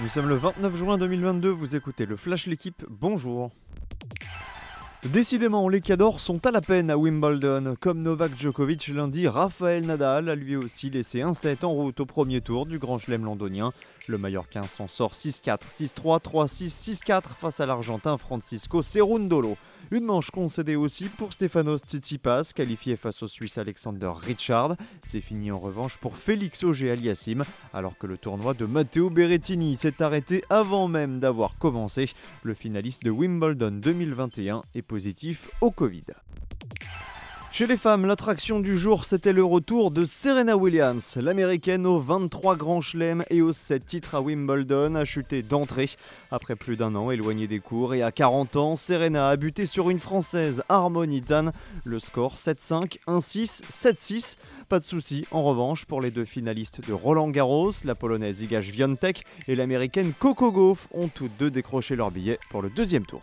Nous sommes le 29 juin 2022, vous écoutez le Flash L'équipe, bonjour. Décidément, les cadors sont à la peine à Wimbledon. Comme Novak Djokovic lundi, Rafael Nadal a lui aussi laissé un set en route au premier tour du Grand Chelem londonien. Le Mallorquin s'en sort 6-4, 6-3, 3-6, 6-4 face à l'Argentin Francisco Cerundolo. Une manche concédée aussi pour Stefanos Tsitsipas, qualifié face au Suisse Alexander Richard. C'est fini en revanche pour Félix Auger-Aliassime, alors que le tournoi de Matteo Berrettini s'est arrêté avant même d'avoir commencé. Le finaliste de Wimbledon 2021 est positif au Covid. Chez les femmes, l'attraction du jour, c'était le retour de Serena Williams. L'américaine aux 23 grands chelems et aux 7 titres à Wimbledon a chuté d'entrée. Après plus d'un an éloignée des cours et à 40 ans, Serena a buté sur une française, Harmony Dan. Le score 7-5, 1-6, 7-6. Pas de souci en revanche pour les deux finalistes de Roland Garros, la polonaise Iga Świątek et l'américaine Coco Gauff ont toutes deux décroché leur billet pour le deuxième tour.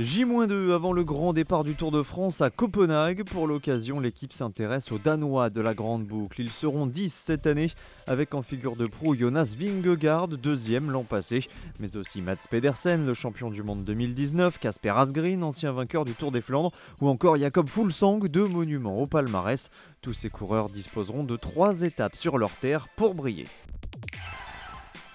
J-2 avant le grand départ du Tour de France à Copenhague. Pour l'occasion, l'équipe s'intéresse aux Danois de la Grande Boucle. Ils seront 10 cette année, avec en figure de proue Jonas Vingegaard, deuxième l'an passé, mais aussi Mats Pedersen, le champion du monde 2019, Casper Asgreen, ancien vainqueur du Tour des Flandres, ou encore Jacob Fulsang, deux monuments au palmarès. Tous ces coureurs disposeront de trois étapes sur leur terre pour briller.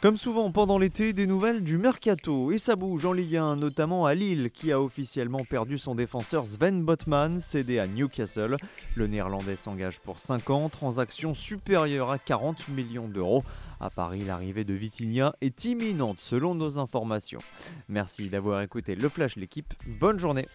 Comme souvent pendant l'été, des nouvelles du mercato et ça bouge en Ligue 1, notamment à Lille qui a officiellement perdu son défenseur Sven Botman, cédé à Newcastle. Le néerlandais s'engage pour 5 ans, transaction supérieure à 40 millions d'euros. À Paris, l'arrivée de Vitinha est imminente selon nos informations. Merci d'avoir écouté le Flash l'équipe, bonne journée